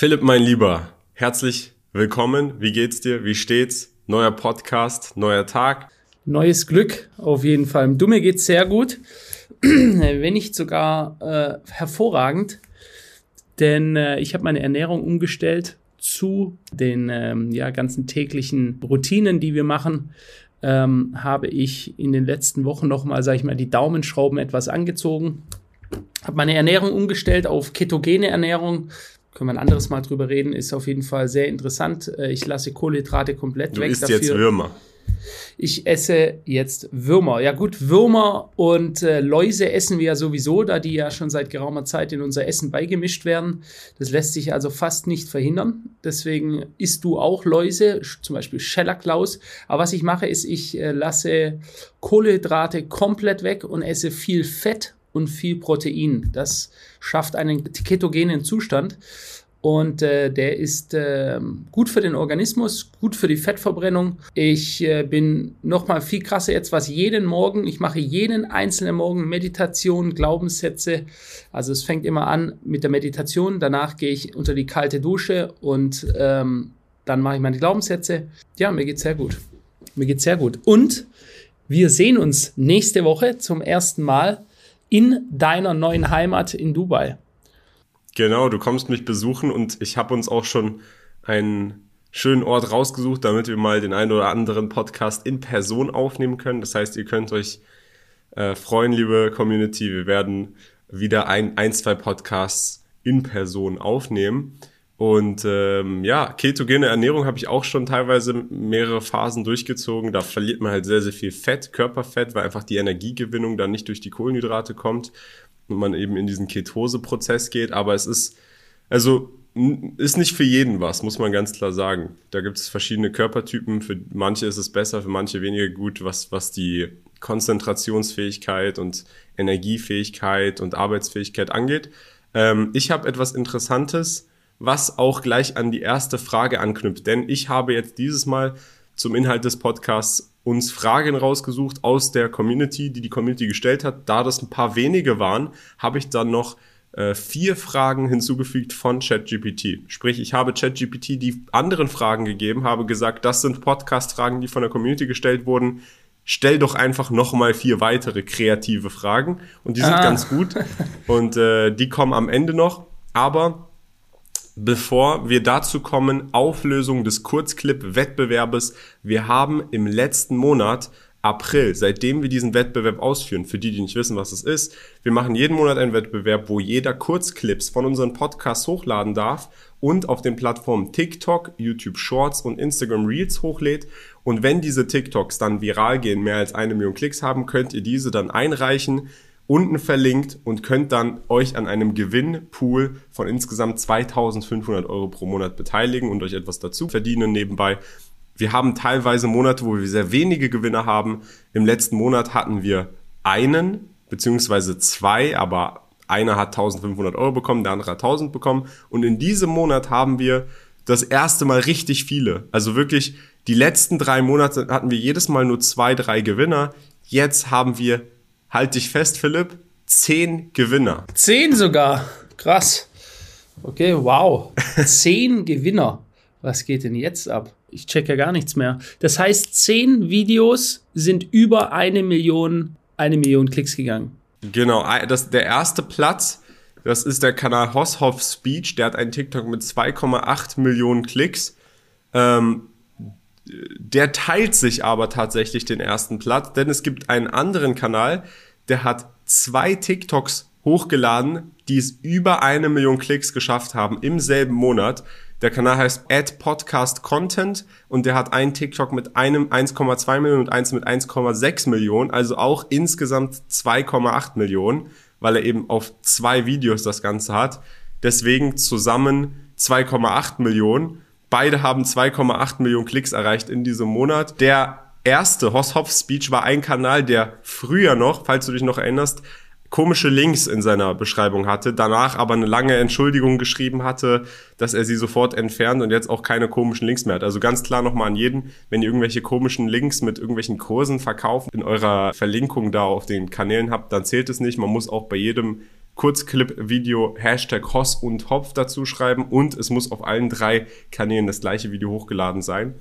Philipp, mein Lieber, herzlich willkommen. Wie geht's dir? Wie steht's? Neuer Podcast, neuer Tag. Neues Glück auf jeden Fall. Du mir geht's sehr gut, wenn nicht sogar äh, hervorragend, denn äh, ich habe meine Ernährung umgestellt zu den ähm, ja, ganzen täglichen Routinen, die wir machen. Ähm, habe ich in den letzten Wochen nochmal, sage ich mal, die Daumenschrauben etwas angezogen. Habe meine Ernährung umgestellt auf ketogene Ernährung können wir ein anderes Mal drüber reden, ist auf jeden Fall sehr interessant. Äh, ich lasse Kohlenhydrate komplett du weg. Du isst dafür. jetzt Würmer. Ich esse jetzt Würmer. Ja gut, Würmer und äh, Läuse essen wir ja sowieso, da die ja schon seit geraumer Zeit in unser Essen beigemischt werden. Das lässt sich also fast nicht verhindern. Deswegen isst du auch Läuse, zum Beispiel Schellaklaus. Aber was ich mache, ist, ich äh, lasse Kohlenhydrate komplett weg und esse viel Fett und viel Protein. Das schafft einen ketogenen Zustand. Und äh, der ist äh, gut für den Organismus, gut für die Fettverbrennung. Ich äh, bin noch mal viel krasser jetzt, was jeden Morgen, ich mache jeden einzelnen Morgen Meditation, Glaubenssätze. Also es fängt immer an mit der Meditation, danach gehe ich unter die kalte Dusche und ähm, dann mache ich meine Glaubenssätze. Ja, mir geht's sehr gut. Mir geht's sehr gut. Und wir sehen uns nächste Woche zum ersten Mal in deiner neuen Heimat in Dubai. Genau, du kommst mich besuchen und ich habe uns auch schon einen schönen Ort rausgesucht, damit wir mal den einen oder anderen Podcast in Person aufnehmen können. Das heißt, ihr könnt euch äh, freuen, liebe Community. Wir werden wieder ein, ein, zwei Podcasts in Person aufnehmen. Und ähm, ja, ketogene Ernährung habe ich auch schon teilweise mehrere Phasen durchgezogen. Da verliert man halt sehr, sehr viel Fett, Körperfett, weil einfach die Energiegewinnung dann nicht durch die Kohlenhydrate kommt und man eben in diesen Ketose-Prozess geht. Aber es ist, also ist nicht für jeden was, muss man ganz klar sagen. Da gibt es verschiedene Körpertypen. Für manche ist es besser, für manche weniger gut, was, was die Konzentrationsfähigkeit und Energiefähigkeit und Arbeitsfähigkeit angeht. Ähm, ich habe etwas Interessantes was auch gleich an die erste Frage anknüpft. Denn ich habe jetzt dieses Mal zum Inhalt des Podcasts uns Fragen rausgesucht aus der Community, die die Community gestellt hat. Da das ein paar wenige waren, habe ich dann noch äh, vier Fragen hinzugefügt von ChatGPT. Sprich, ich habe ChatGPT die anderen Fragen gegeben, habe gesagt, das sind Podcast-Fragen, die von der Community gestellt wurden. Stell doch einfach nochmal vier weitere kreative Fragen und die sind ah. ganz gut und äh, die kommen am Ende noch. Aber bevor wir dazu kommen, Auflösung des Kurzclip-Wettbewerbes. Wir haben im letzten Monat April, seitdem wir diesen Wettbewerb ausführen, für die, die nicht wissen, was es ist, wir machen jeden Monat einen Wettbewerb, wo jeder Kurzclips von unseren Podcasts hochladen darf und auf den Plattformen TikTok, YouTube Shorts und Instagram Reels hochlädt. Und wenn diese TikToks dann viral gehen, mehr als eine Million Klicks haben, könnt ihr diese dann einreichen unten verlinkt und könnt dann euch an einem Gewinnpool von insgesamt 2500 Euro pro Monat beteiligen und euch etwas dazu verdienen nebenbei. Wir haben teilweise Monate, wo wir sehr wenige Gewinner haben. Im letzten Monat hatten wir einen beziehungsweise zwei, aber einer hat 1500 Euro bekommen, der andere hat 1000 bekommen. Und in diesem Monat haben wir das erste Mal richtig viele. Also wirklich, die letzten drei Monate hatten wir jedes Mal nur zwei, drei Gewinner. Jetzt haben wir halt dich fest, Philipp, zehn Gewinner. Zehn sogar. Krass. Okay, wow. zehn Gewinner. Was geht denn jetzt ab? Ich check ja gar nichts mehr. Das heißt, zehn Videos sind über eine Million, eine Million Klicks gegangen. Genau, das, der erste Platz, das ist der Kanal Hoshoff Speech. Der hat einen TikTok mit 2,8 Millionen Klicks. Ähm, der teilt sich aber tatsächlich den ersten Platz, denn es gibt einen anderen Kanal, der hat zwei TikToks hochgeladen, die es über eine Million Klicks geschafft haben im selben Monat. Der Kanal heißt Ad Podcast Content und der hat einen TikTok mit einem 1,2 Millionen und eins mit 1,6 Millionen, also auch insgesamt 2,8 Millionen, weil er eben auf zwei Videos das Ganze hat. Deswegen zusammen 2,8 Millionen. Beide haben 2,8 Millionen Klicks erreicht in diesem Monat. Der erste Hoss Hopf Speech war ein Kanal, der früher noch, falls du dich noch erinnerst, komische Links in seiner Beschreibung hatte, danach aber eine lange Entschuldigung geschrieben hatte, dass er sie sofort entfernt und jetzt auch keine komischen Links mehr hat. Also ganz klar nochmal an jeden, wenn ihr irgendwelche komischen Links mit irgendwelchen Kursen verkauft, in eurer Verlinkung da auf den Kanälen habt, dann zählt es nicht. Man muss auch bei jedem Kurzclip-Video Hashtag Hoss und Hopf dazu schreiben und es muss auf allen drei Kanälen das gleiche Video hochgeladen sein.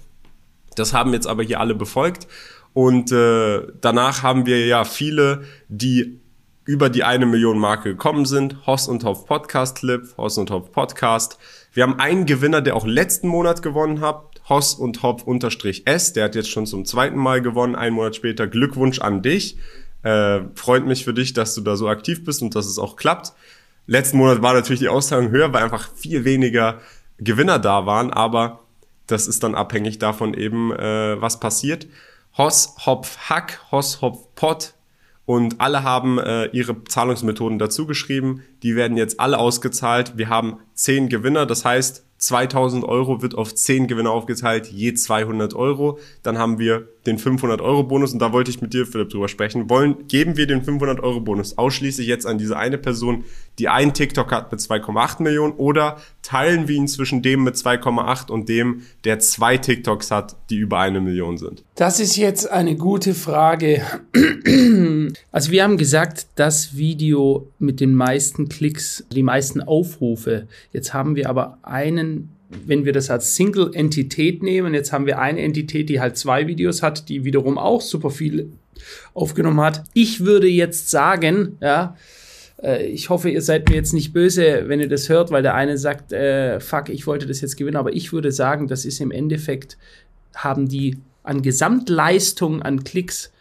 Das haben jetzt aber hier alle befolgt und äh, danach haben wir ja viele, die über die eine Million Marke gekommen sind. Hoss und Hopf Podcast Clip, Hoss und Hopf Podcast. Wir haben einen Gewinner, der auch letzten Monat gewonnen hat. Hoss und Hopf unterstrich S. Der hat jetzt schon zum zweiten Mal gewonnen, einen Monat später. Glückwunsch an dich. Äh, freut mich für dich, dass du da so aktiv bist und dass es auch klappt. Letzten Monat war natürlich die Austragung höher, weil einfach viel weniger Gewinner da waren, aber das ist dann abhängig davon eben, äh, was passiert. Hoss, Hopf, Hack, Hoss, Hopf, Pot, und alle haben äh, ihre Zahlungsmethoden dazu geschrieben. Die werden jetzt alle ausgezahlt. Wir haben zehn Gewinner, das heißt 2000 Euro wird auf 10 Gewinner aufgeteilt, je 200 Euro. Dann haben wir den 500 Euro Bonus und da wollte ich mit dir, Philipp, drüber sprechen. Wollen, geben wir den 500 Euro Bonus ausschließlich jetzt an diese eine Person, die einen TikTok hat mit 2,8 Millionen oder teilen wir ihn zwischen dem mit 2,8 und dem, der zwei TikToks hat, die über eine Million sind? Das ist jetzt eine gute Frage. Also wir haben gesagt, das Video mit den meisten Klicks, die meisten Aufrufe. Jetzt haben wir aber einen wenn wir das als Single-Entität nehmen, jetzt haben wir eine Entität, die halt zwei Videos hat, die wiederum auch super viel aufgenommen hat. Ich würde jetzt sagen, ja, äh, ich hoffe, ihr seid mir jetzt nicht böse, wenn ihr das hört, weil der eine sagt, äh, fuck, ich wollte das jetzt gewinnen, aber ich würde sagen, das ist im Endeffekt, haben die an Gesamtleistung an Klicks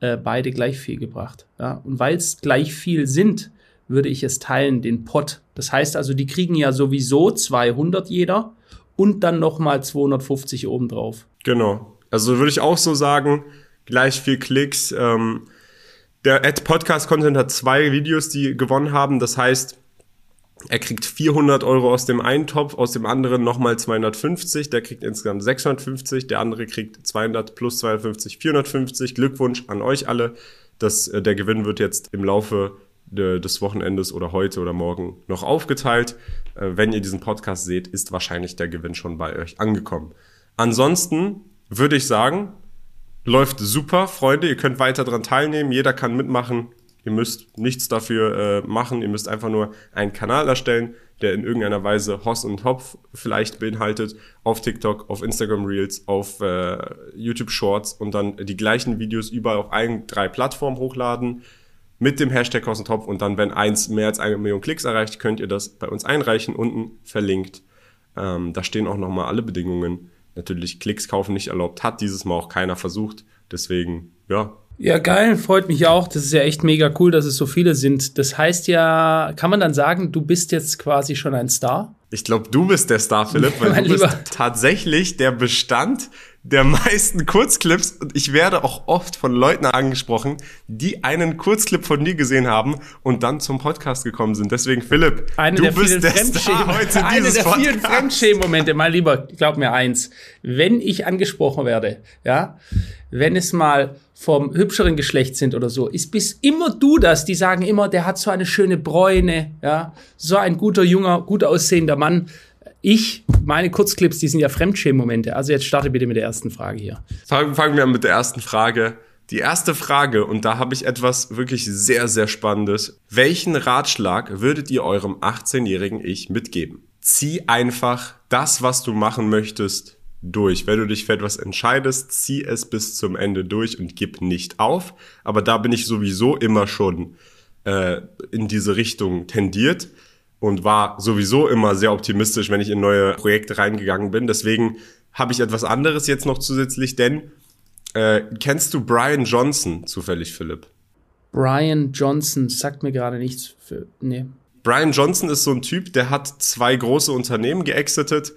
äh, beide gleich viel gebracht. Ja? Und weil es gleich viel sind, würde ich es teilen, den Pot. Das heißt also, die kriegen ja sowieso 200 jeder und dann nochmal 250 obendrauf. Genau. Also würde ich auch so sagen, gleich viel Klicks. Ähm, der Ad Podcast Content hat zwei Videos, die gewonnen haben. Das heißt, er kriegt 400 Euro aus dem einen Topf, aus dem anderen nochmal 250. Der kriegt insgesamt 650. Der andere kriegt 200 plus 250, 450. Glückwunsch an euch alle. Das, äh, der Gewinn wird jetzt im Laufe des Wochenendes oder heute oder morgen noch aufgeteilt. Äh, wenn ihr diesen Podcast seht, ist wahrscheinlich der Gewinn schon bei euch angekommen. Ansonsten würde ich sagen, läuft super, Freunde. Ihr könnt weiter daran teilnehmen. Jeder kann mitmachen. Ihr müsst nichts dafür äh, machen. Ihr müsst einfach nur einen Kanal erstellen, der in irgendeiner Weise Hoss und Hopf vielleicht beinhaltet. Auf TikTok, auf Instagram Reels, auf äh, YouTube Shorts und dann die gleichen Videos überall auf allen drei Plattformen hochladen mit dem Hashtag Kostentopf und dann, wenn eins mehr als eine Million Klicks erreicht, könnt ihr das bei uns einreichen, unten verlinkt. Ähm, da stehen auch nochmal alle Bedingungen. Natürlich Klicks kaufen nicht erlaubt, hat dieses Mal auch keiner versucht. Deswegen, ja. Ja, geil, freut mich auch. Das ist ja echt mega cool, dass es so viele sind. Das heißt ja, kann man dann sagen, du bist jetzt quasi schon ein Star? Ich glaube, du bist der Star, Philipp, weil du bist tatsächlich der Bestand der meisten Kurzclips und ich werde auch oft von Leuten angesprochen, die einen Kurzclip von dir gesehen haben und dann zum Podcast gekommen sind. Deswegen, Philipp, eine du der bist vielen der Star heute Eine der Podcast. vielen Fremdschämen-Momente, mein Lieber, glaub mir eins, wenn ich angesprochen werde, ja, wenn es mal vom hübscheren Geschlecht sind oder so, ist bis immer du das. Die sagen immer, der hat so eine schöne Bräune, ja, so ein guter, junger, gut aussehender Mann. Ich, meine Kurzclips, die sind ja Fremdschämen-Momente. Also jetzt starte bitte mit der ersten Frage hier. Fangen, wir an mit der ersten Frage. Die erste Frage, und da habe ich etwas wirklich sehr, sehr Spannendes. Welchen Ratschlag würdet ihr eurem 18-jährigen Ich mitgeben? Zieh einfach das, was du machen möchtest, durch. Wenn du dich für etwas entscheidest, zieh es bis zum Ende durch und gib nicht auf. Aber da bin ich sowieso immer schon äh, in diese Richtung tendiert und war sowieso immer sehr optimistisch, wenn ich in neue Projekte reingegangen bin. Deswegen habe ich etwas anderes jetzt noch zusätzlich, denn äh, kennst du Brian Johnson zufällig, Philipp? Brian Johnson sagt mir gerade nichts. Für, nee. Brian Johnson ist so ein Typ, der hat zwei große Unternehmen geexitet,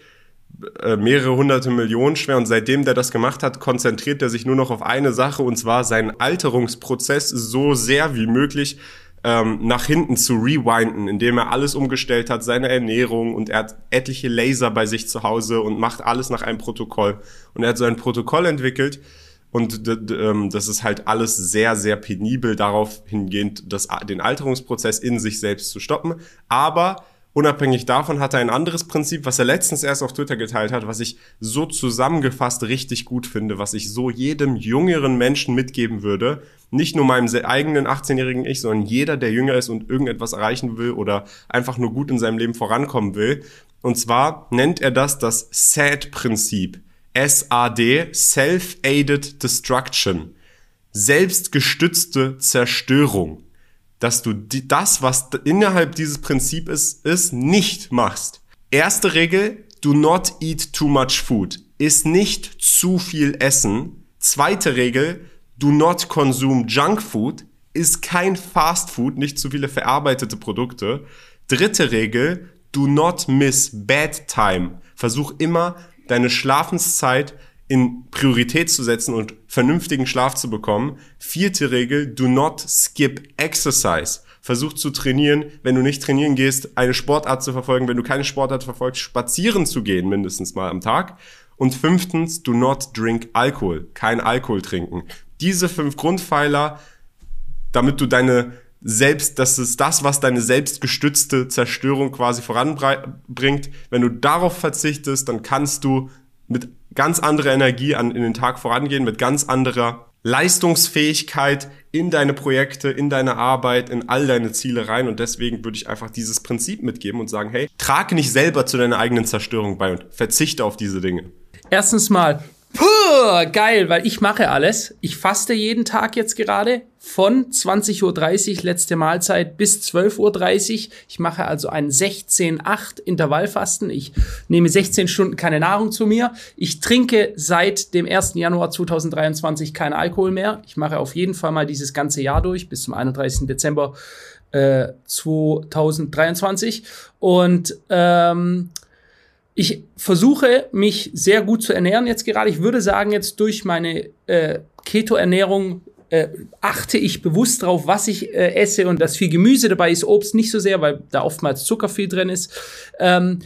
äh, mehrere hunderte Millionen schwer und seitdem der das gemacht hat, konzentriert er sich nur noch auf eine Sache und zwar seinen Alterungsprozess so sehr wie möglich ähm, nach hinten zu rewinden, indem er alles umgestellt hat, seine Ernährung und er hat etliche Laser bei sich zu Hause und macht alles nach einem Protokoll. Und er hat so ein Protokoll entwickelt und ähm, das ist halt alles sehr, sehr penibel darauf hingehend, das, den Alterungsprozess in sich selbst zu stoppen. Aber Unabhängig davon hat er ein anderes Prinzip, was er letztens erst auf Twitter geteilt hat, was ich so zusammengefasst richtig gut finde, was ich so jedem jüngeren Menschen mitgeben würde. Nicht nur meinem eigenen 18-jährigen Ich, sondern jeder, der jünger ist und irgendetwas erreichen will oder einfach nur gut in seinem Leben vorankommen will. Und zwar nennt er das das SAD-Prinzip. SAD, Self-Aided Destruction. Selbstgestützte Zerstörung dass du die, das, was innerhalb dieses Prinzips ist, ist, nicht machst. Erste Regel, do not eat too much food. Ist nicht zu viel essen. Zweite Regel, do not consume junk food. Ist kein Fast Food, nicht zu viele verarbeitete Produkte. Dritte Regel, do not miss bad time. Versuch immer deine Schlafenszeit in Priorität zu setzen und vernünftigen Schlaf zu bekommen. Vierte Regel, do not skip exercise. Versuch zu trainieren, wenn du nicht trainieren gehst, eine Sportart zu verfolgen, wenn du keine Sportart verfolgst, spazieren zu gehen, mindestens mal am Tag. Und fünftens, do not drink Alkohol. Kein Alkohol trinken. Diese fünf Grundpfeiler, damit du deine selbst, das ist das, was deine selbstgestützte Zerstörung quasi voranbringt. Wenn du darauf verzichtest, dann kannst du mit ganz anderer Energie an, in den Tag vorangehen, mit ganz anderer Leistungsfähigkeit in deine Projekte, in deine Arbeit, in all deine Ziele rein. Und deswegen würde ich einfach dieses Prinzip mitgeben und sagen, hey, trage nicht selber zu deiner eigenen Zerstörung bei und verzichte auf diese Dinge. Erstens mal, Puh, geil, weil ich mache alles. Ich faste jeden Tag jetzt gerade von 20.30 Uhr letzte Mahlzeit bis 12.30 Uhr. Ich mache also ein 16-8 Intervallfasten. Ich nehme 16 Stunden keine Nahrung zu mir. Ich trinke seit dem 1. Januar 2023 keinen Alkohol mehr. Ich mache auf jeden Fall mal dieses ganze Jahr durch bis zum 31. Dezember äh, 2023. Und ähm, ich versuche mich sehr gut zu ernähren jetzt gerade. Ich würde sagen, jetzt durch meine äh, Keto-Ernährung äh, achte ich bewusst drauf, was ich äh, esse und dass viel Gemüse dabei ist, Obst nicht so sehr, weil da oftmals Zucker viel drin ist. Ähm,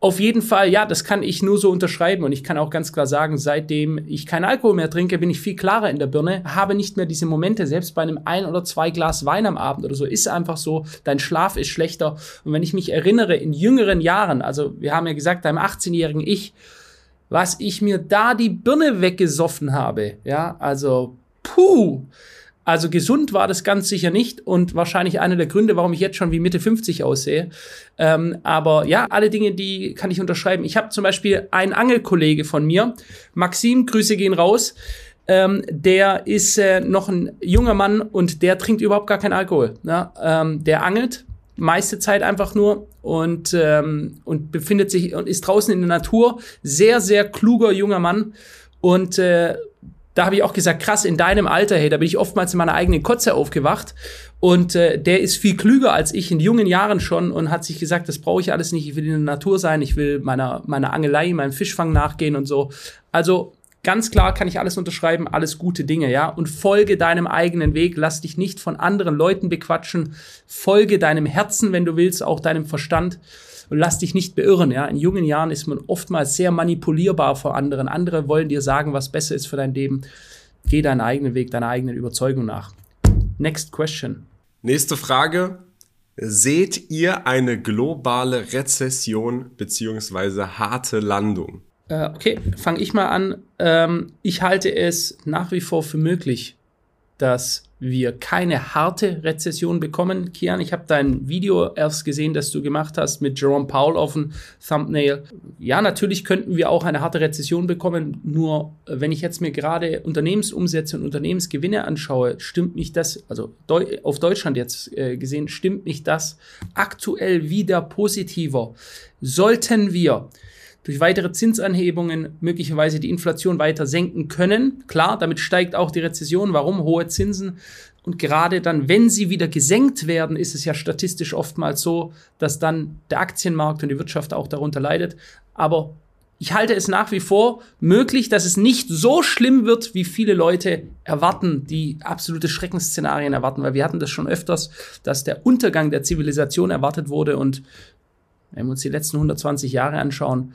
auf jeden Fall, ja, das kann ich nur so unterschreiben und ich kann auch ganz klar sagen, seitdem ich keinen Alkohol mehr trinke, bin ich viel klarer in der Birne, habe nicht mehr diese Momente, selbst bei einem ein oder zwei Glas Wein am Abend oder so, ist einfach so, dein Schlaf ist schlechter. Und wenn ich mich erinnere, in jüngeren Jahren, also wir haben ja gesagt, deinem 18-jährigen Ich, was ich mir da die Birne weggesoffen habe, ja, also puh, also gesund war das ganz sicher nicht und wahrscheinlich einer der Gründe, warum ich jetzt schon wie Mitte 50 aussehe. Ähm, aber ja, alle Dinge, die kann ich unterschreiben. Ich habe zum Beispiel einen Angelkollege von mir, Maxim, Grüße gehen raus. Ähm, der ist äh, noch ein junger Mann und der trinkt überhaupt gar keinen Alkohol. Ne? Ähm, der angelt meiste Zeit einfach nur und, ähm, und befindet sich und ist draußen in der Natur. Sehr, sehr kluger junger Mann. Und äh, da habe ich auch gesagt, krass, in deinem Alter, hey, da bin ich oftmals in meiner eigenen Kotze aufgewacht. Und äh, der ist viel klüger als ich in jungen Jahren schon und hat sich gesagt, das brauche ich alles nicht, ich will in der Natur sein, ich will meiner, meiner Angelei, meinem Fischfang nachgehen und so. Also ganz klar kann ich alles unterschreiben, alles gute Dinge, ja. Und folge deinem eigenen Weg, lass dich nicht von anderen Leuten bequatschen, folge deinem Herzen, wenn du willst, auch deinem Verstand und lass dich nicht beirren. Ja, in jungen Jahren ist man oftmals sehr manipulierbar vor anderen. Andere wollen dir sagen, was besser ist für dein Leben. Geh deinen eigenen Weg, deiner eigenen Überzeugung nach. Next question. Nächste Frage. Seht ihr eine globale Rezession beziehungsweise harte Landung? Äh, okay, fange ich mal an. Ähm, ich halte es nach wie vor für möglich, dass wir keine harte Rezession bekommen. Kian, ich habe dein Video erst gesehen, das du gemacht hast mit Jerome Powell auf dem Thumbnail. Ja, natürlich könnten wir auch eine harte Rezession bekommen, nur äh, wenn ich jetzt mir gerade Unternehmensumsätze und Unternehmensgewinne anschaue, stimmt mich das, also auf Deutschland jetzt äh, gesehen, stimmt mich das aktuell wieder positiver. Sollten wir durch weitere Zinsanhebungen möglicherweise die Inflation weiter senken können. Klar, damit steigt auch die Rezession. Warum? Hohe Zinsen. Und gerade dann, wenn sie wieder gesenkt werden, ist es ja statistisch oftmals so, dass dann der Aktienmarkt und die Wirtschaft auch darunter leidet. Aber ich halte es nach wie vor möglich, dass es nicht so schlimm wird, wie viele Leute erwarten, die absolute Schreckensszenarien erwarten, weil wir hatten das schon öfters, dass der Untergang der Zivilisation erwartet wurde und wenn wir uns die letzten 120 Jahre anschauen,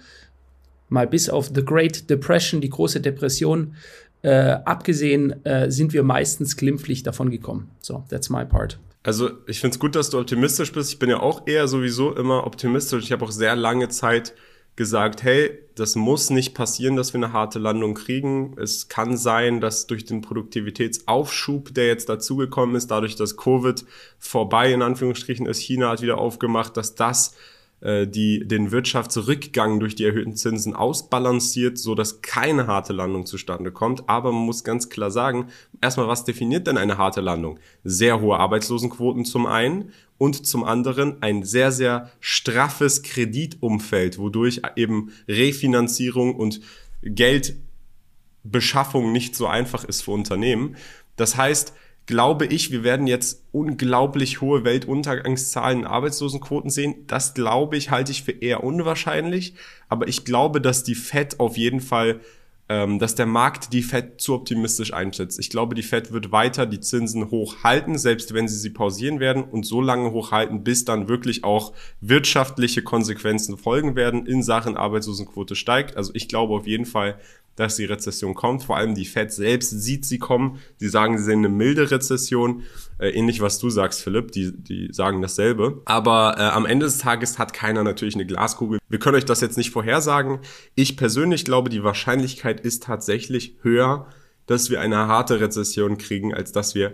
mal bis auf The Great Depression, die große Depression, äh, abgesehen, äh, sind wir meistens glimpflich davon gekommen. So, that's my part. Also ich finde es gut, dass du optimistisch bist. Ich bin ja auch eher sowieso immer optimistisch. Ich habe auch sehr lange Zeit gesagt, hey, das muss nicht passieren, dass wir eine harte Landung kriegen. Es kann sein, dass durch den Produktivitätsaufschub, der jetzt dazugekommen ist, dadurch, dass Covid vorbei in Anführungsstrichen ist, China hat wieder aufgemacht, dass das äh, die den Wirtschaftsrückgang durch die erhöhten Zinsen ausbalanciert, so dass keine harte Landung zustande kommt. Aber man muss ganz klar sagen, erstmal, was definiert denn eine harte Landung? Sehr hohe Arbeitslosenquoten zum einen und zum anderen ein sehr, sehr straffes Kreditumfeld, wodurch eben Refinanzierung und Geldbeschaffung nicht so einfach ist für Unternehmen. Das heißt, glaube ich, wir werden jetzt unglaublich hohe Weltuntergangszahlen Arbeitslosenquoten sehen. Das glaube ich, halte ich für eher unwahrscheinlich. Aber ich glaube, dass die Fed auf jeden Fall, dass der Markt die Fed zu optimistisch einschätzt. Ich glaube, die Fed wird weiter die Zinsen hochhalten, selbst wenn sie sie pausieren werden und so lange hochhalten, bis dann wirklich auch wirtschaftliche Konsequenzen folgen werden in Sachen Arbeitslosenquote steigt. Also ich glaube auf jeden Fall, dass die Rezession kommt. Vor allem die Fed selbst sieht sie kommen. Sie sagen, sie sehen eine milde Rezession. Äh, ähnlich was du sagst, Philipp. Die, die sagen dasselbe. Aber äh, am Ende des Tages hat keiner natürlich eine Glaskugel. Wir können euch das jetzt nicht vorhersagen. Ich persönlich glaube, die Wahrscheinlichkeit ist tatsächlich höher, dass wir eine harte Rezession kriegen, als dass wir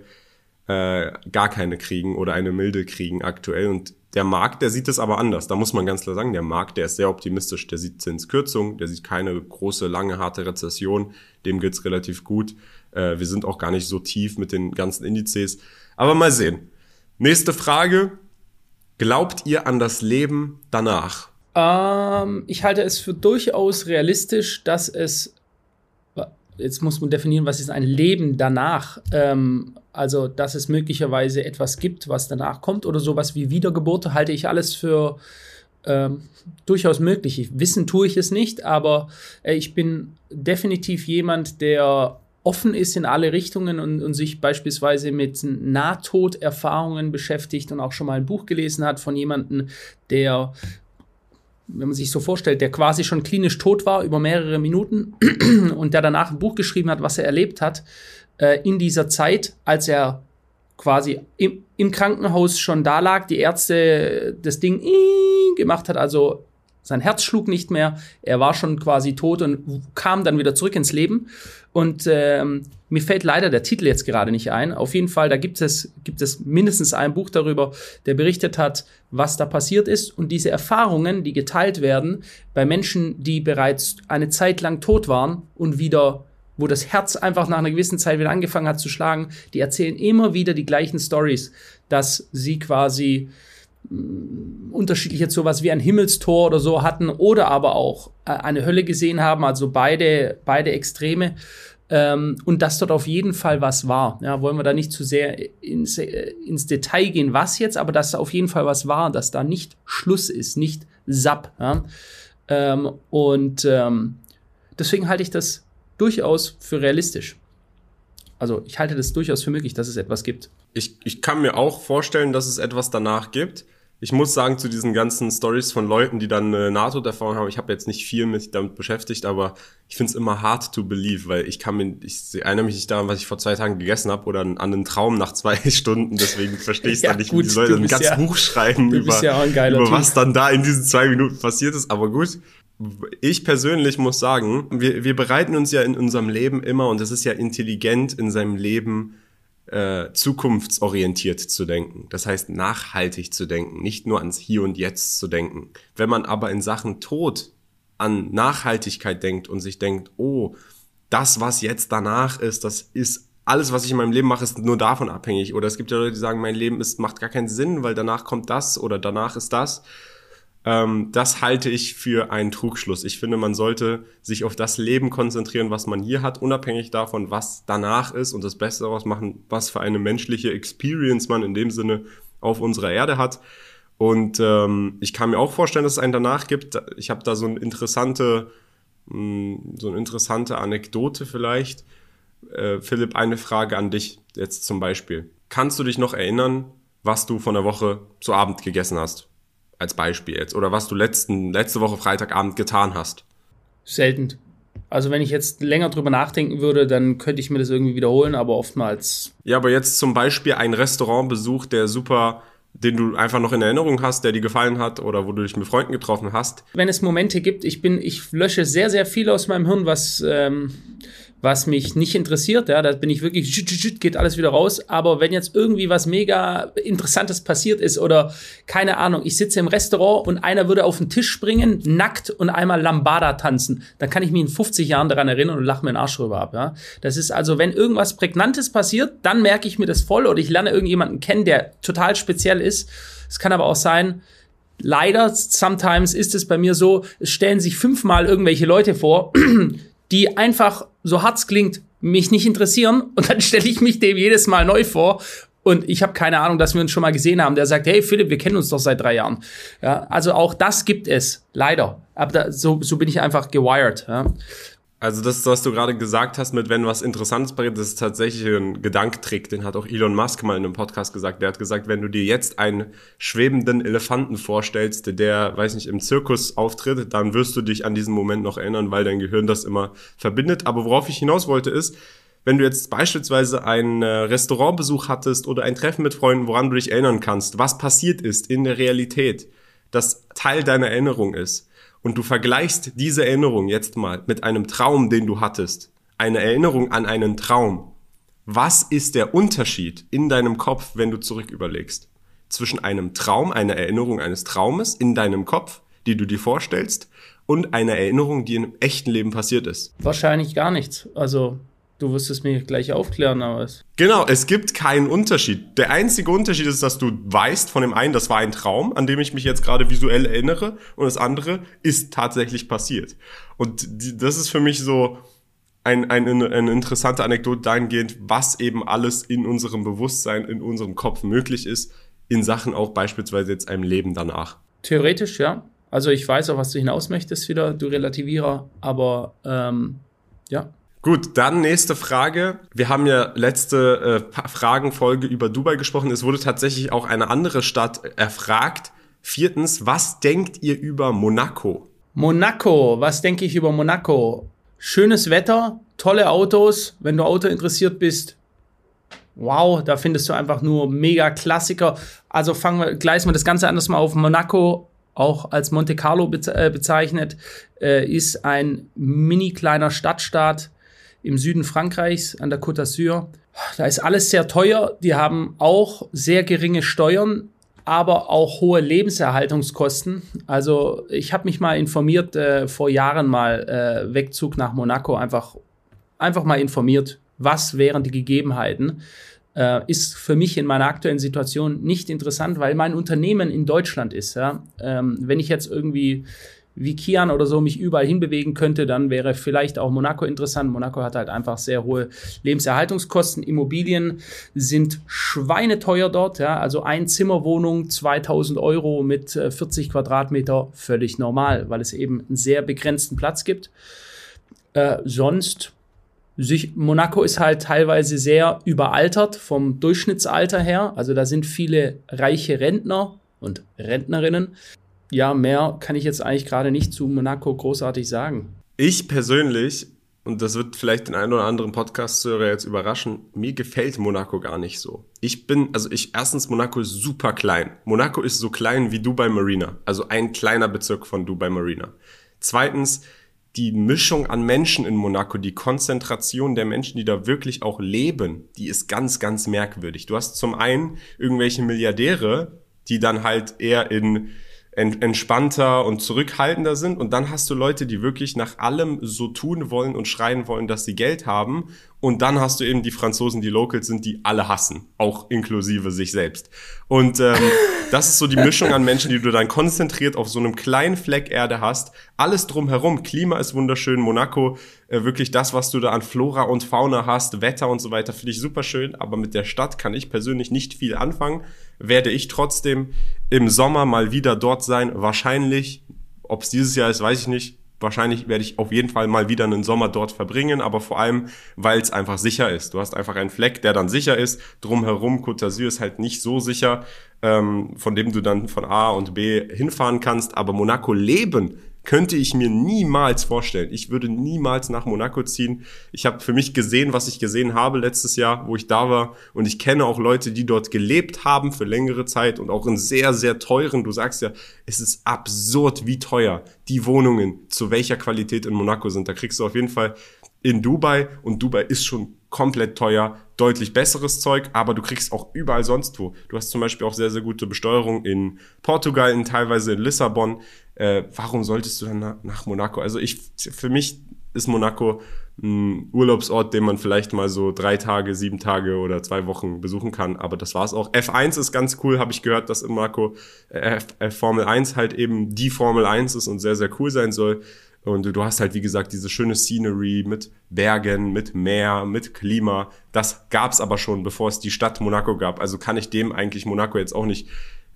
äh, gar keine kriegen oder eine milde kriegen aktuell. Und der Markt, der sieht es aber anders. Da muss man ganz klar sagen, der Markt, der ist sehr optimistisch. Der sieht Zinskürzung, der sieht keine große, lange, harte Rezession. Dem geht's relativ gut. Äh, wir sind auch gar nicht so tief mit den ganzen Indizes. Aber mal sehen. Nächste Frage. Glaubt ihr an das Leben danach? Ähm, ich halte es für durchaus realistisch, dass es jetzt muss man definieren, was ist ein Leben danach. Ähm, also, dass es möglicherweise etwas gibt, was danach kommt oder sowas wie Wiedergeburt, halte ich alles für ähm, durchaus möglich. Wissen tue ich es nicht, aber äh, ich bin definitiv jemand, der offen ist in alle Richtungen und, und sich beispielsweise mit Nahtoderfahrungen beschäftigt und auch schon mal ein Buch gelesen hat von jemandem, der wenn man sich so vorstellt, der quasi schon klinisch tot war über mehrere Minuten und der danach ein Buch geschrieben hat, was er erlebt hat äh, in dieser Zeit, als er quasi im, im Krankenhaus schon da lag, die Ärzte das Ding gemacht hat, also sein Herz schlug nicht mehr, er war schon quasi tot und kam dann wieder zurück ins Leben. Und ähm, mir fällt leider der Titel jetzt gerade nicht ein. Auf jeden Fall, da gibt es, gibt es mindestens ein Buch darüber, der berichtet hat, was da passiert ist. Und diese Erfahrungen, die geteilt werden bei Menschen, die bereits eine Zeit lang tot waren und wieder wo das Herz einfach nach einer gewissen Zeit wieder angefangen hat zu schlagen, die erzählen immer wieder die gleichen Stories, dass sie quasi unterschiedlich jetzt sowas wie ein Himmelstor oder so hatten oder aber auch äh, eine Hölle gesehen haben, also beide, beide Extreme. Ähm, und dass dort auf jeden Fall was war. Ja, wollen wir da nicht zu sehr ins, äh, ins Detail gehen, was jetzt, aber dass da auf jeden Fall was war, dass da nicht Schluss ist, nicht Sapp. Ja? Ähm, und ähm, deswegen halte ich das durchaus für realistisch. Also ich halte das durchaus für möglich, dass es etwas gibt. Ich, ich kann mir auch vorstellen, dass es etwas danach gibt ich muss sagen, zu diesen ganzen Stories von Leuten, die dann eine NATO-Erfahrung haben, ich habe jetzt nicht viel mit damit beschäftigt, aber ich finde es immer hard to believe, weil ich kann mir, ich erinnere mich nicht daran, was ich vor zwei Tagen gegessen habe oder an, einen Traum nach zwei Stunden, deswegen verstehe ich ja, dann nicht, gut, wie die Leute ein ganzes ja, Buch schreiben über, ja über was dann da in diesen zwei Minuten passiert ist. Aber gut, ich persönlich muss sagen, wir, wir bereiten uns ja in unserem Leben immer, und es ist ja intelligent in seinem Leben, äh, zukunftsorientiert zu denken. Das heißt, nachhaltig zu denken, nicht nur ans Hier und Jetzt zu denken. Wenn man aber in Sachen Tod an Nachhaltigkeit denkt und sich denkt, oh, das, was jetzt danach ist, das ist alles, was ich in meinem Leben mache, ist nur davon abhängig. Oder es gibt ja Leute, die sagen, mein Leben ist, macht gar keinen Sinn, weil danach kommt das oder danach ist das. Ähm, das halte ich für einen Trugschluss. Ich finde, man sollte sich auf das Leben konzentrieren, was man hier hat, unabhängig davon, was danach ist und das Beste daraus machen, was für eine menschliche Experience man in dem Sinne auf unserer Erde hat. Und ähm, ich kann mir auch vorstellen, dass es einen danach gibt. Ich habe da so eine interessante, mh, hm, so eine interessante Anekdote vielleicht. Äh, Philipp, eine Frage an dich jetzt zum Beispiel. Kannst du dich noch erinnern, was du von der Woche zu Abend gegessen hast? Als Beispiel jetzt. Oder was du letzten, letzte Woche Freitagabend getan hast. Selten. Also wenn ich jetzt länger drüber nachdenken würde, dann könnte ich mir das irgendwie wiederholen, aber oftmals. Ja, aber jetzt zum Beispiel ein Restaurantbesuch, der super den du einfach noch in Erinnerung hast, der dir gefallen hat oder wo du dich mit Freunden getroffen hast? Wenn es Momente gibt, ich bin, ich lösche sehr, sehr viel aus meinem Hirn, was ähm, was mich nicht interessiert, ja, da bin ich wirklich, geht alles wieder raus. Aber wenn jetzt irgendwie was mega Interessantes passiert ist oder keine Ahnung, ich sitze im Restaurant und einer würde auf den Tisch springen, nackt und einmal Lambada tanzen, dann kann ich mich in 50 Jahren daran erinnern und lache mir den Arsch rüber ab. Ja. Das ist also, wenn irgendwas Prägnantes passiert, dann merke ich mir das voll oder ich lerne irgendjemanden kennen, der total speziell ist. Es kann aber auch sein, leider, sometimes ist es bei mir so, es stellen sich fünfmal irgendwelche Leute vor, die einfach, so hart klingt, mich nicht interessieren. Und dann stelle ich mich dem jedes Mal neu vor. Und ich habe keine Ahnung, dass wir uns schon mal gesehen haben. Der sagt, hey Philipp, wir kennen uns doch seit drei Jahren. Ja, also auch das gibt es, leider. Aber da, so, so bin ich einfach gewired. Ja. Also das, was du gerade gesagt hast, mit wenn was Interessantes passiert, das ist tatsächlich ein Gedanktrick. Den hat auch Elon Musk mal in einem Podcast gesagt. Der hat gesagt, wenn du dir jetzt einen schwebenden Elefanten vorstellst, der, weiß nicht, im Zirkus auftritt, dann wirst du dich an diesen Moment noch erinnern, weil dein Gehirn das immer verbindet. Aber worauf ich hinaus wollte ist, wenn du jetzt beispielsweise einen äh, Restaurantbesuch hattest oder ein Treffen mit Freunden, woran du dich erinnern kannst, was passiert ist in der Realität, das Teil deiner Erinnerung ist und du vergleichst diese Erinnerung jetzt mal mit einem Traum, den du hattest, eine Erinnerung an einen Traum, was ist der Unterschied in deinem Kopf, wenn du zurück überlegst? Zwischen einem Traum, einer Erinnerung eines Traumes in deinem Kopf, die du dir vorstellst, und einer Erinnerung, die im echten Leben passiert ist? Wahrscheinlich gar nichts. Also Du wirst es mir gleich aufklären, aber es. Genau, es gibt keinen Unterschied. Der einzige Unterschied ist, dass du weißt von dem einen, das war ein Traum, an dem ich mich jetzt gerade visuell erinnere, und das andere ist tatsächlich passiert. Und die, das ist für mich so ein, ein, eine interessante Anekdote dahingehend, was eben alles in unserem Bewusstsein, in unserem Kopf möglich ist, in Sachen auch beispielsweise jetzt einem Leben danach. Theoretisch, ja. Also ich weiß auch, was du hinaus möchtest wieder, du Relativierer, aber ähm, ja, Gut, dann nächste Frage. Wir haben ja letzte äh, Fragenfolge über Dubai gesprochen. Es wurde tatsächlich auch eine andere Stadt erfragt. Viertens, was denkt ihr über Monaco? Monaco, was denke ich über Monaco? Schönes Wetter, tolle Autos. Wenn du Auto interessiert bist, wow, da findest du einfach nur mega Klassiker. Also fangen wir, gleich mal das Ganze anders mal auf. Monaco, auch als Monte Carlo äh, bezeichnet, äh, ist ein mini kleiner Stadtstaat im Süden Frankreichs an der Côte d'Azur. Da ist alles sehr teuer. Die haben auch sehr geringe Steuern, aber auch hohe Lebenserhaltungskosten. Also ich habe mich mal informiert, äh, vor Jahren mal äh, Wegzug nach Monaco, einfach, einfach mal informiert, was wären die Gegebenheiten. Äh, ist für mich in meiner aktuellen Situation nicht interessant, weil mein Unternehmen in Deutschland ist. Ja? Ähm, wenn ich jetzt irgendwie wie Kian oder so mich überall hinbewegen könnte, dann wäre vielleicht auch Monaco interessant. Monaco hat halt einfach sehr hohe Lebenserhaltungskosten. Immobilien sind schweineteuer dort. Ja? Also ein Zimmerwohnung 2000 Euro mit 40 äh, Quadratmeter völlig normal, weil es eben einen sehr begrenzten Platz gibt. Äh, sonst sich, Monaco ist halt teilweise sehr überaltert vom Durchschnittsalter her. Also da sind viele reiche Rentner und Rentnerinnen, ja, mehr kann ich jetzt eigentlich gerade nicht zu Monaco großartig sagen. Ich persönlich, und das wird vielleicht den einen oder anderen Podcast-Hörer jetzt überraschen, mir gefällt Monaco gar nicht so. Ich bin, also ich, erstens, Monaco ist super klein. Monaco ist so klein wie Dubai Marina. Also ein kleiner Bezirk von Dubai Marina. Zweitens, die Mischung an Menschen in Monaco, die Konzentration der Menschen, die da wirklich auch leben, die ist ganz, ganz merkwürdig. Du hast zum einen irgendwelche Milliardäre, die dann halt eher in entspannter und zurückhaltender sind. Und dann hast du Leute, die wirklich nach allem so tun wollen und schreien wollen, dass sie Geld haben. Und dann hast du eben die Franzosen, die Locals sind, die alle hassen, auch inklusive sich selbst. Und ähm, das ist so die Mischung an Menschen, die du dann konzentriert auf so einem kleinen Fleck Erde hast. Alles drumherum, Klima ist wunderschön, Monaco, äh, wirklich das, was du da an Flora und Fauna hast, Wetter und so weiter, finde ich super schön. Aber mit der Stadt kann ich persönlich nicht viel anfangen. Werde ich trotzdem im Sommer mal wieder dort sein, wahrscheinlich. Ob es dieses Jahr ist, weiß ich nicht wahrscheinlich werde ich auf jeden Fall mal wieder einen Sommer dort verbringen, aber vor allem, weil es einfach sicher ist. Du hast einfach einen Fleck, der dann sicher ist. Drumherum, Côte d'Azur ist halt nicht so sicher, ähm, von dem du dann von A und B hinfahren kannst. Aber Monaco leben könnte ich mir niemals vorstellen. Ich würde niemals nach Monaco ziehen. Ich habe für mich gesehen, was ich gesehen habe letztes Jahr, wo ich da war. Und ich kenne auch Leute, die dort gelebt haben für längere Zeit und auch in sehr, sehr teuren. Du sagst ja, es ist absurd, wie teuer die Wohnungen zu welcher Qualität in Monaco sind. Da kriegst du auf jeden Fall in Dubai und Dubai ist schon komplett teuer, deutlich besseres Zeug, aber du kriegst auch überall sonst wo. Du hast zum Beispiel auch sehr, sehr gute Besteuerung in Portugal, in teilweise in Lissabon. Äh, warum solltest du dann nach, Monaco? Also ich, für mich ist Monaco ein Urlaubsort, den man vielleicht mal so drei Tage, sieben Tage oder zwei Wochen besuchen kann. Aber das war's auch. F1 ist ganz cool, habe ich gehört, dass in Monaco äh, F Formel 1 halt eben die Formel 1 ist und sehr, sehr cool sein soll. Und du hast halt, wie gesagt, diese schöne Scenery mit Bergen, mit Meer, mit Klima. Das gab's aber schon, bevor es die Stadt Monaco gab. Also kann ich dem eigentlich Monaco jetzt auch nicht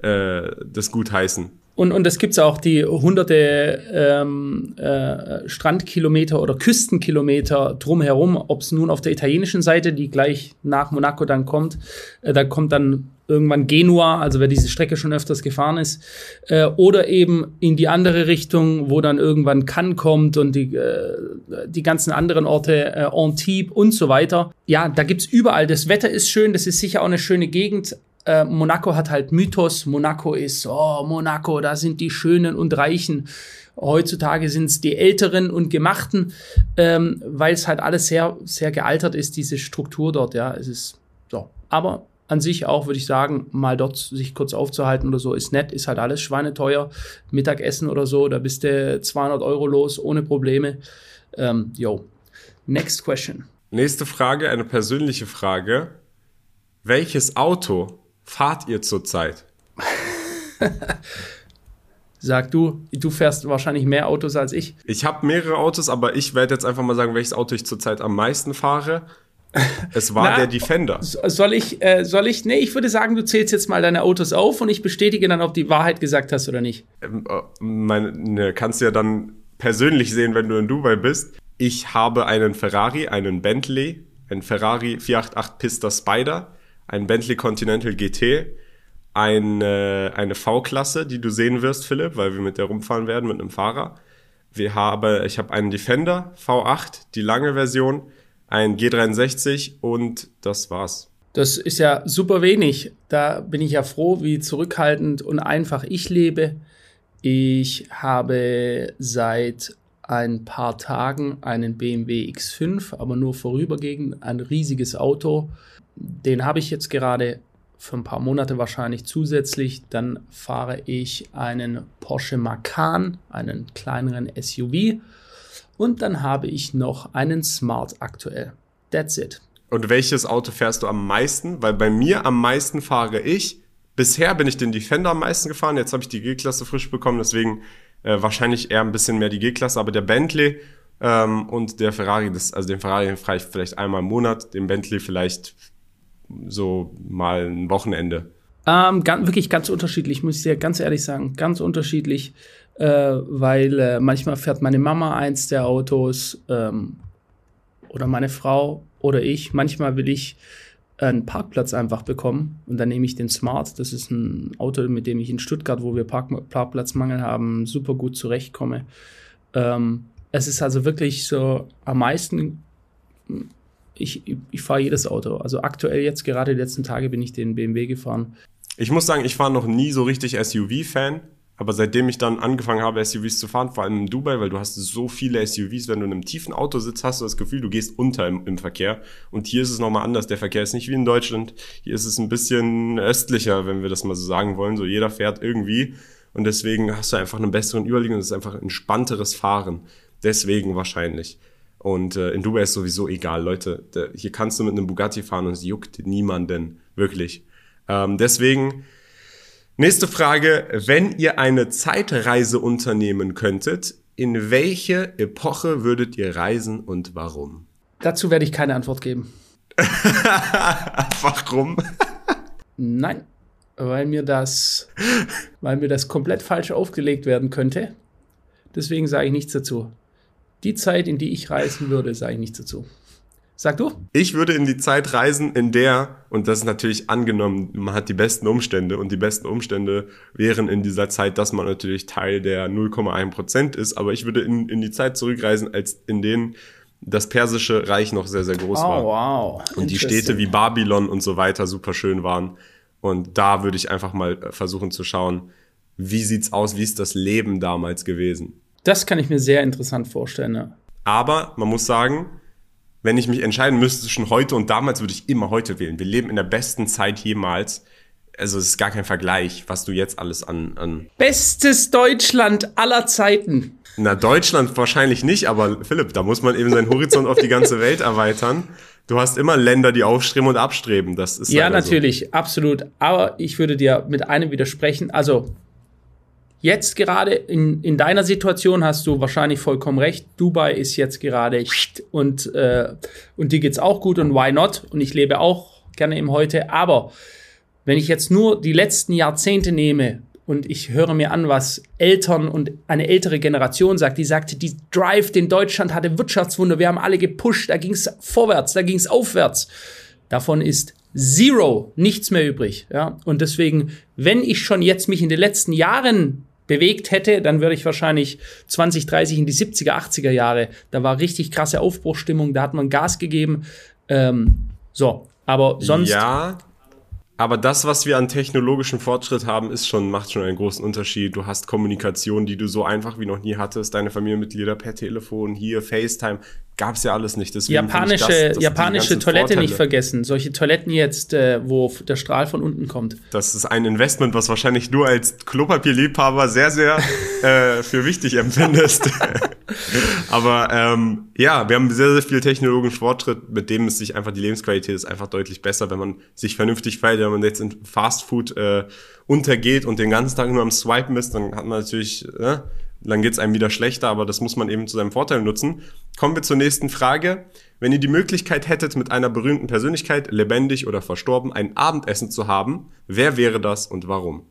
äh, das gut heißen. Und, und es gibt auch die hunderte ähm, äh, Strandkilometer oder Küstenkilometer drumherum, ob es nun auf der italienischen Seite, die gleich nach Monaco dann kommt, äh, da kommt dann irgendwann Genua, also wer diese Strecke schon öfters gefahren ist, äh, oder eben in die andere Richtung, wo dann irgendwann Cannes kommt und die, äh, die ganzen anderen Orte, äh, Antibes und so weiter. Ja, da gibt's überall. Das Wetter ist schön, das ist sicher auch eine schöne Gegend, äh, Monaco hat halt Mythos. Monaco ist, oh, Monaco, da sind die Schönen und Reichen. Heutzutage sind es die Älteren und Gemachten, ähm, weil es halt alles sehr, sehr gealtert ist, diese Struktur dort, ja. Es ist so. Aber an sich auch, würde ich sagen, mal dort sich kurz aufzuhalten oder so, ist nett, ist halt alles schweineteuer. Mittagessen oder so, da bist du 200 Euro los, ohne Probleme. Ähm, yo. Next question. Nächste Frage, eine persönliche Frage. Welches Auto fahrt ihr zurzeit? Sag du, du fährst wahrscheinlich mehr Autos als ich. Ich habe mehrere Autos, aber ich werde jetzt einfach mal sagen, welches Auto ich zurzeit am meisten fahre. Es war Na, der Defender. Soll ich, äh, soll ich, nee, ich würde sagen, du zählst jetzt mal deine Autos auf und ich bestätige dann, ob du die Wahrheit gesagt hast oder nicht. Ähm, äh, meine, ne, kannst du ja dann persönlich sehen, wenn du in Dubai bist. Ich habe einen Ferrari, einen Bentley, einen Ferrari 488 Pista Spider, ein Bentley Continental GT, eine, eine V-Klasse, die du sehen wirst, Philipp, weil wir mit der rumfahren werden mit einem Fahrer. Wir haben, ich habe einen Defender V8, die lange Version, ein G63 und das war's. Das ist ja super wenig. Da bin ich ja froh, wie zurückhaltend und einfach ich lebe. Ich habe seit ein paar Tagen einen BMW X5, aber nur vorübergehend, ein riesiges Auto den habe ich jetzt gerade für ein paar Monate wahrscheinlich zusätzlich. Dann fahre ich einen Porsche Macan, einen kleineren SUV. Und dann habe ich noch einen Smart aktuell. That's it. Und welches Auto fährst du am meisten? Weil bei mir am meisten fahre ich. Bisher bin ich den Defender am meisten gefahren. Jetzt habe ich die G-Klasse frisch bekommen. Deswegen äh, wahrscheinlich eher ein bisschen mehr die G-Klasse. Aber der Bentley ähm, und der Ferrari, das, also den Ferrari fahre ich vielleicht einmal im Monat. Den Bentley vielleicht so mal ein Wochenende? Ähm, ganz, wirklich ganz unterschiedlich, muss ich dir ganz ehrlich sagen. Ganz unterschiedlich, äh, weil äh, manchmal fährt meine Mama eins der Autos ähm, oder meine Frau oder ich. Manchmal will ich einen Parkplatz einfach bekommen und dann nehme ich den Smart. Das ist ein Auto, mit dem ich in Stuttgart, wo wir Park Parkplatzmangel haben, super gut zurechtkomme. Ähm, es ist also wirklich so am meisten ich, ich fahre jedes Auto. Also aktuell jetzt, gerade die letzten Tage, bin ich den BMW gefahren. Ich muss sagen, ich war noch nie so richtig SUV-Fan. Aber seitdem ich dann angefangen habe, SUVs zu fahren, vor allem in Dubai, weil du hast so viele SUVs, wenn du in einem tiefen Auto sitzt, hast du das Gefühl, du gehst unter im, im Verkehr. Und hier ist es nochmal anders. Der Verkehr ist nicht wie in Deutschland. Hier ist es ein bisschen östlicher, wenn wir das mal so sagen wollen. So jeder fährt irgendwie. Und deswegen hast du einfach einen besseren Überblick und es ist einfach ein entspannteres Fahren. Deswegen wahrscheinlich. Und äh, in Dubai ist sowieso egal, Leute. Da, hier kannst du mit einem Bugatti fahren und es juckt niemanden, wirklich. Ähm, deswegen, nächste Frage. Wenn ihr eine Zeitreise unternehmen könntet, in welche Epoche würdet ihr reisen und warum? Dazu werde ich keine Antwort geben. warum? Nein, weil mir das, weil mir das komplett falsch aufgelegt werden könnte. Deswegen sage ich nichts dazu. Die Zeit, in die ich reisen würde, sage ich nichts dazu. Sag du? Ich würde in die Zeit reisen, in der, und das ist natürlich angenommen, man hat die besten Umstände und die besten Umstände wären in dieser Zeit, dass man natürlich Teil der 0,1 Prozent ist, aber ich würde in, in die Zeit zurückreisen, als in denen das persische Reich noch sehr, sehr groß Oh, war. wow. Und die Städte wie Babylon und so weiter super schön waren. Und da würde ich einfach mal äh, versuchen zu schauen, wie sieht's aus, wie ist das Leben damals gewesen. Das kann ich mir sehr interessant vorstellen. Ja. Aber man muss sagen, wenn ich mich entscheiden müsste zwischen heute und damals, würde ich immer heute wählen. Wir leben in der besten Zeit jemals. Also es ist gar kein Vergleich, was du jetzt alles an, an Bestes Deutschland aller Zeiten. na Deutschland wahrscheinlich nicht, aber Philipp, da muss man eben seinen Horizont auf die ganze Welt erweitern. Du hast immer Länder, die aufstreben und abstreben. Das ist Ja, leider so. natürlich, absolut. Aber ich würde dir mit einem widersprechen. Also, jetzt gerade in, in deiner Situation hast du wahrscheinlich vollkommen recht. Dubai ist jetzt gerade und, äh, und dir geht's auch gut und why not? Und ich lebe auch gerne im Heute. Aber wenn ich jetzt nur die letzten Jahrzehnte nehme und ich höre mir an, was Eltern und eine ältere Generation sagt, die sagte, die Drive, den Deutschland hatte Wirtschaftswunder, wir haben alle gepusht, da ging's vorwärts, da ging's aufwärts. Davon ist zero, nichts mehr übrig. Ja? Und deswegen, wenn ich schon jetzt mich in den letzten Jahren bewegt hätte, dann würde ich wahrscheinlich 20, 30 in die 70er, 80er Jahre. Da war richtig krasse Aufbruchstimmung, da hat man Gas gegeben. Ähm, so, aber sonst. Ja, aber das, was wir an technologischen Fortschritt haben, ist schon, macht schon einen großen Unterschied. Du hast Kommunikation, die du so einfach wie noch nie hattest. Deine Familienmitglieder per Telefon, hier, FaceTime. Gab's ja alles nicht. Deswegen Japanische, das- das japanische Toilette Vorteile. nicht vergessen. Solche Toiletten jetzt, äh, wo der Strahl von unten kommt. Das ist ein Investment, was wahrscheinlich du als Klopapierliebhaber sehr, sehr äh, für wichtig empfindest. Aber ähm, ja, wir haben sehr, sehr viel technologischen Fortschritt, mit dem es sich einfach die Lebensqualität ist einfach deutlich besser, wenn man sich vernünftig verhält. Wenn man jetzt in Fast Food äh, untergeht und den ganzen Tag nur am Swipen ist, dann hat man natürlich, äh, dann geht's einem wieder schlechter, aber das muss man eben zu seinem Vorteil nutzen. Kommen wir zur nächsten Frage. Wenn ihr die Möglichkeit hättet, mit einer berühmten Persönlichkeit, lebendig oder verstorben, ein Abendessen zu haben, wer wäre das und warum?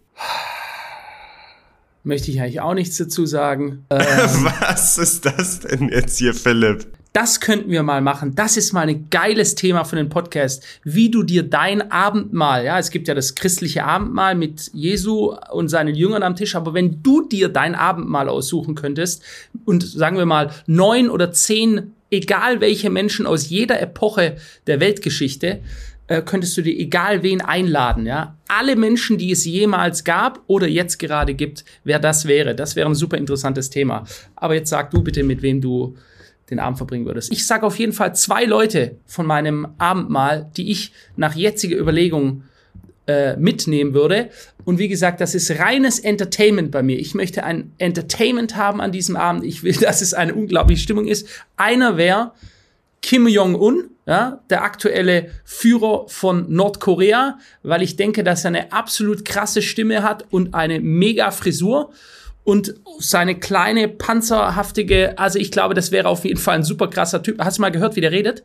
Möchte ich eigentlich auch nichts dazu sagen. Äh, Was ist das denn jetzt hier, Philipp? Das könnten wir mal machen. Das ist mal ein geiles Thema für den Podcast. Wie du dir dein Abendmahl, ja, es gibt ja das christliche Abendmahl mit Jesu und seinen Jüngern am Tisch, aber wenn du dir dein Abendmahl aussuchen könntest und sagen wir mal neun oder zehn, egal welche Menschen aus jeder Epoche der Weltgeschichte, äh, könntest du dir egal wen einladen, ja. Alle Menschen, die es jemals gab oder jetzt gerade gibt, wer das wäre. Das wäre ein super interessantes Thema. Aber jetzt sag du bitte, mit wem du den Abend verbringen würdest. Ich sage auf jeden Fall zwei Leute von meinem Abendmahl, die ich nach jetziger Überlegung äh, mitnehmen würde. Und wie gesagt, das ist reines Entertainment bei mir. Ich möchte ein Entertainment haben an diesem Abend. Ich will, dass es eine unglaubliche Stimmung ist. Einer wäre Kim Jong-un, ja, der aktuelle Führer von Nordkorea, weil ich denke, dass er eine absolut krasse Stimme hat und eine mega Frisur und seine kleine panzerhaftige, also ich glaube, das wäre auf jeden Fall ein super krasser Typ. Hast du mal gehört, wie der redet?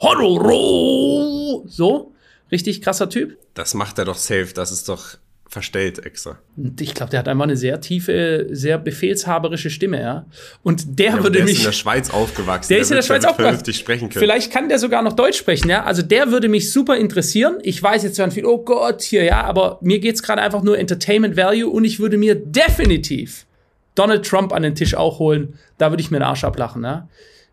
Horror! So, richtig krasser Typ. Das macht er doch safe, das ist doch verstellt extra. Ich glaube, der hat einfach eine sehr tiefe, sehr befehlshaberische Stimme, ja. Und der Ja, würde der mich ist in der Schweiz aufgewachsen. Der ist in der Schweiz aufgewachsen. sprechen können. Vielleicht kann der sogar noch Deutsch sprechen, ja. Also der würde mich super interessieren. Ich weiß jetzt zwar viel, oh Gott, hier, ja, aber mir geht's gerade einfach nur Entertainment Value und ich würde mir definitiv Donald Trump an den Tisch auch holen. Da würde ich mir den Arsch ablachen, ja.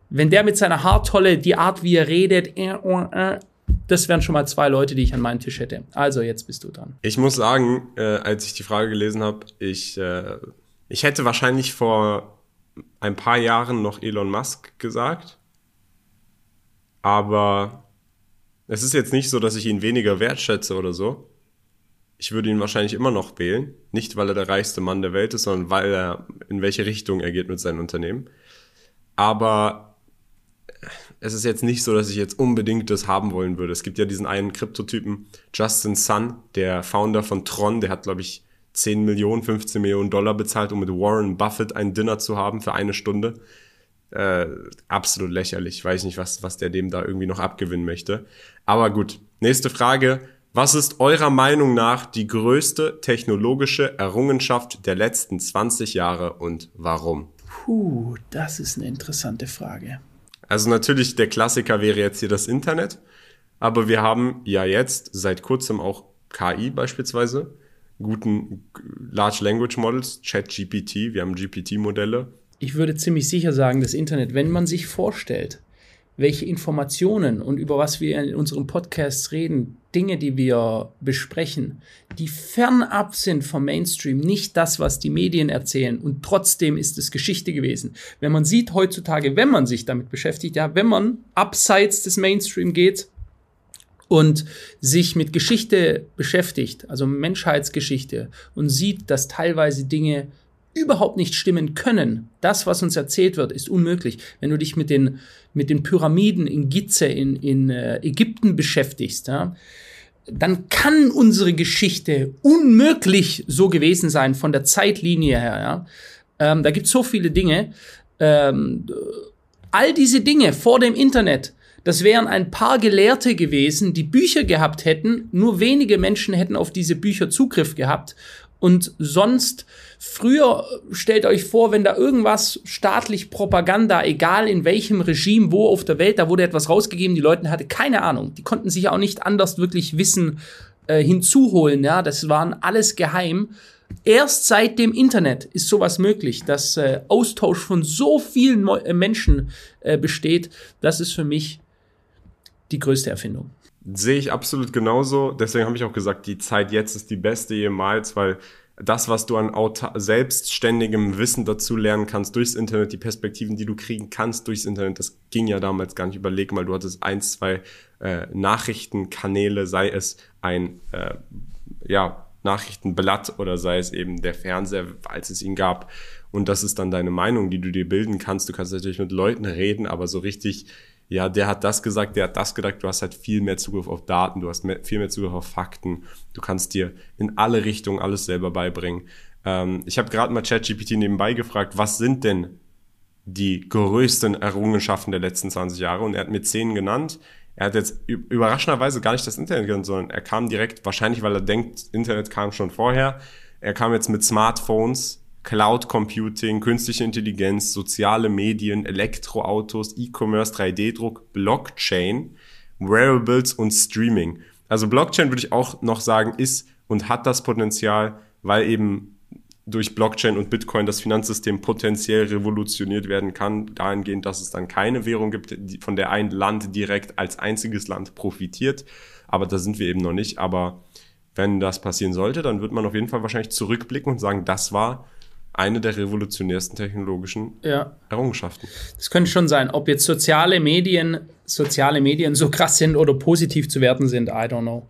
Wenn der mit seiner Haartolle, die Art, wie er redet, äh, äh, äh, das wären schon mal zwei Leute, die ich an meinem Tisch hätte. Also, jetzt bist du dran. Ich muss sagen, äh, als ich die Frage gelesen habe, ich, äh, ich hätte wahrscheinlich vor ein paar Jahren noch Elon Musk gesagt. Aber es ist jetzt nicht so, dass ich ihn weniger wertschätze oder so. Ich würde ihn wahrscheinlich immer noch wählen. Nicht, weil er der reichste Mann der Welt ist, sondern weil er, in welche Richtung er geht mit seinem Unternehmen. Aber es ist jetzt nicht so, dass ich jetzt unbedingt das haben wollen würde. Es gibt ja diesen einen Kryptotypen, Justin Sun, der Founder von Tron, der hat, glaube ich, 10 Millionen, 15 Millionen Dollar bezahlt, um mit Warren Buffett ein Dinner zu haben für eine Stunde. Äh, absolut lächerlich. Weiß nicht, was, was der dem da irgendwie noch abgewinnen möchte. Aber gut, nächste Frage. Was ist eurer Meinung nach die größte technologische Errungenschaft der letzten 20 Jahre und warum? Puh, das ist eine interessante Frage. Also natürlich, der Klassiker wäre jetzt hier das Internet, aber wir haben ja jetzt seit kurzem auch KI beispielsweise, guten Large Language Models, ChatGPT, wir haben GPT-Modelle. Ich würde ziemlich sicher sagen, das Internet, wenn man sich vorstellt, welche Informationen und über was wir in unserem Podcast reden, Dinge, die wir besprechen, die fernab sind vom Mainstream, nicht das, was die Medien erzählen. Und trotzdem ist es Geschichte gewesen. Wenn man sieht heutzutage, wenn man sich damit beschäftigt, ja, wenn man abseits des Mainstream geht und sich mit Geschichte beschäftigt, also Menschheitsgeschichte, und sieht, dass teilweise Dinge überhaupt nicht stimmen können. Das, was uns erzählt wird, ist unmöglich. Wenn du dich mit den, mit den Pyramiden in Gizeh in, in äh, Ägypten beschäftigst, ja, dann kann unsere Geschichte unmöglich so gewesen sein von der Zeitlinie her. Ja. Ähm, da gibt es so viele Dinge. Ähm, all diese Dinge vor dem Internet, das wären ein paar Gelehrte gewesen, die Bücher gehabt hätten. Nur wenige Menschen hätten auf diese Bücher Zugriff gehabt. Und sonst, früher stellt euch vor, wenn da irgendwas staatlich Propaganda, egal in welchem Regime, wo auf der Welt, da wurde etwas rausgegeben, die Leute hatten keine Ahnung. Die konnten sich auch nicht anders wirklich Wissen äh, hinzuholen, ja. Das waren alles geheim. Erst seit dem Internet ist sowas möglich, dass äh, Austausch von so vielen Mo äh, Menschen äh, besteht. Das ist für mich die größte Erfindung. Sehe ich absolut genauso. Deswegen habe ich auch gesagt, die Zeit jetzt ist die beste jemals, weil das, was du an selbstständigem Wissen dazu lernen kannst durchs Internet, die Perspektiven, die du kriegen kannst durchs Internet, das ging ja damals gar nicht. Überleg mal, du hattest ein, zwei äh, Nachrichtenkanäle, sei es ein äh, ja, Nachrichtenblatt oder sei es eben der Fernseher, als es ihn gab. Und das ist dann deine Meinung, die du dir bilden kannst. Du kannst natürlich mit Leuten reden, aber so richtig ja, der hat das gesagt, der hat das gedacht, du hast halt viel mehr Zugriff auf Daten, du hast mehr, viel mehr Zugriff auf Fakten, du kannst dir in alle Richtungen alles selber beibringen. Ähm, ich habe gerade mal ChatGPT nebenbei gefragt, was sind denn die größten Errungenschaften der letzten 20 Jahre? Und er hat mir zehn genannt. Er hat jetzt überraschenderweise gar nicht das Internet genannt, sondern er kam direkt, wahrscheinlich weil er denkt, Internet kam schon vorher. Er kam jetzt mit Smartphones, Cloud Computing, künstliche Intelligenz, soziale Medien, Elektroautos, E-Commerce, 3D-Druck, Blockchain, Wearables und Streaming. Also Blockchain würde ich auch noch sagen, ist und hat das Potenzial, weil eben durch Blockchain und Bitcoin das Finanzsystem potenziell revolutioniert werden kann, dahingehend, dass es dann keine Währung gibt, von der ein Land direkt als einziges Land profitiert. Aber da sind wir eben noch nicht. Aber wenn das passieren sollte, dann wird man auf jeden Fall wahrscheinlich zurückblicken und sagen, das war eine der revolutionärsten technologischen ja. Errungenschaften. Das könnte schon sein. Ob jetzt soziale Medien, soziale Medien so krass sind oder positiv zu werten sind, I don't know.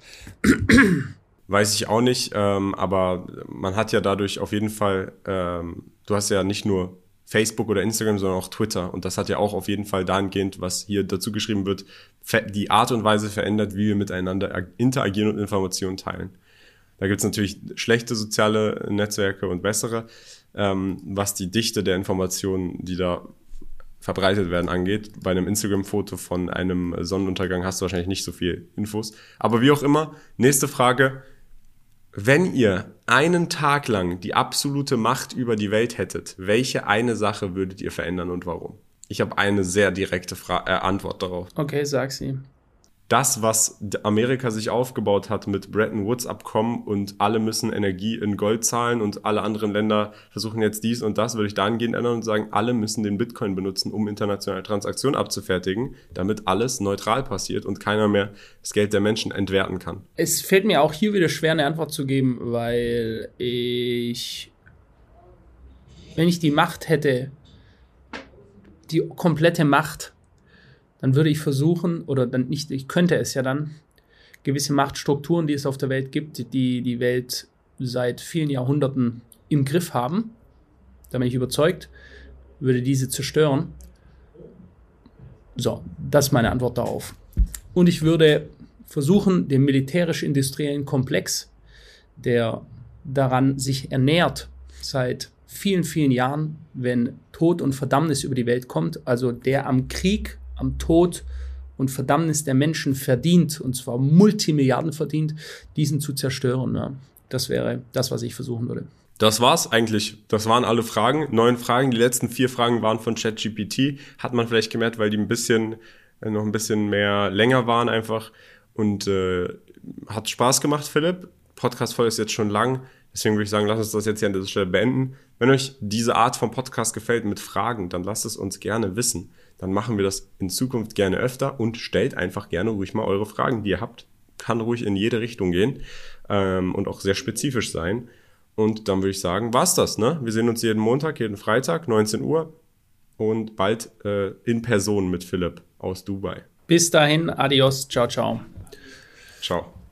Weiß ich auch nicht, ähm, aber man hat ja dadurch auf jeden Fall, ähm, du hast ja nicht nur Facebook oder Instagram, sondern auch Twitter. Und das hat ja auch auf jeden Fall dahingehend, was hier dazu geschrieben wird, die Art und Weise verändert, wie wir miteinander interagieren und Informationen teilen. Da gibt es natürlich schlechte soziale Netzwerke und bessere ähm, was die Dichte der Informationen, die da verbreitet werden, angeht. Bei einem Instagram-Foto von einem Sonnenuntergang hast du wahrscheinlich nicht so viel Infos. Aber wie auch immer, nächste Frage. Wenn ihr einen Tag lang die absolute Macht über die Welt hättet, welche eine Sache würdet ihr verändern und warum? Ich habe eine sehr direkte Fra äh, Antwort darauf. Okay, sag sie das, was Amerika sich aufgebaut hat mit Bretton Woods Abkommen und alle müssen Energie in Gold zahlen und alle anderen Länder versuchen jetzt dies und das, würde ich dahingehend ändern und sagen, alle müssen den Bitcoin benutzen, um internationale Transaktionen abzufertigen, damit alles neutral passiert und keiner mehr das Geld der Menschen entwerten kann. Es fällt mir auch hier wieder schwer, eine Antwort zu geben, weil ich, wenn ich die Macht hätte, die komplette Macht dann würde ich versuchen, oder dann nicht, ich könnte es ja dann, gewisse Machtstrukturen, die es auf der Welt gibt, die die Welt seit vielen Jahrhunderten im Griff haben, da bin ich überzeugt, würde diese zerstören. So, das ist meine Antwort darauf. Und ich würde versuchen, den militärisch-industriellen Komplex, der daran sich ernährt seit vielen, vielen Jahren, wenn Tod und Verdammnis über die Welt kommt, also der am Krieg am Tod und Verdammnis der Menschen verdient, und zwar Multimilliarden verdient, diesen zu zerstören. Ja. Das wäre das, was ich versuchen würde. Das war's eigentlich. Das waren alle Fragen. Neun Fragen. Die letzten vier Fragen waren von ChatGPT. Hat man vielleicht gemerkt, weil die ein bisschen, äh, noch ein bisschen mehr länger waren einfach. Und äh, hat Spaß gemacht, Philipp. Podcast-Folge ist jetzt schon lang. Deswegen würde ich sagen, lass uns das jetzt hier an dieser Stelle beenden. Wenn euch diese Art von Podcast gefällt mit Fragen, dann lasst es uns gerne wissen. Dann machen wir das in Zukunft gerne öfter und stellt einfach gerne ruhig mal eure Fragen, die ihr habt. Kann ruhig in jede Richtung gehen ähm, und auch sehr spezifisch sein. Und dann würde ich sagen, war's das, ne? Wir sehen uns jeden Montag, jeden Freitag, 19 Uhr und bald äh, in Person mit Philipp aus Dubai. Bis dahin, adios, ciao, ciao. Ciao.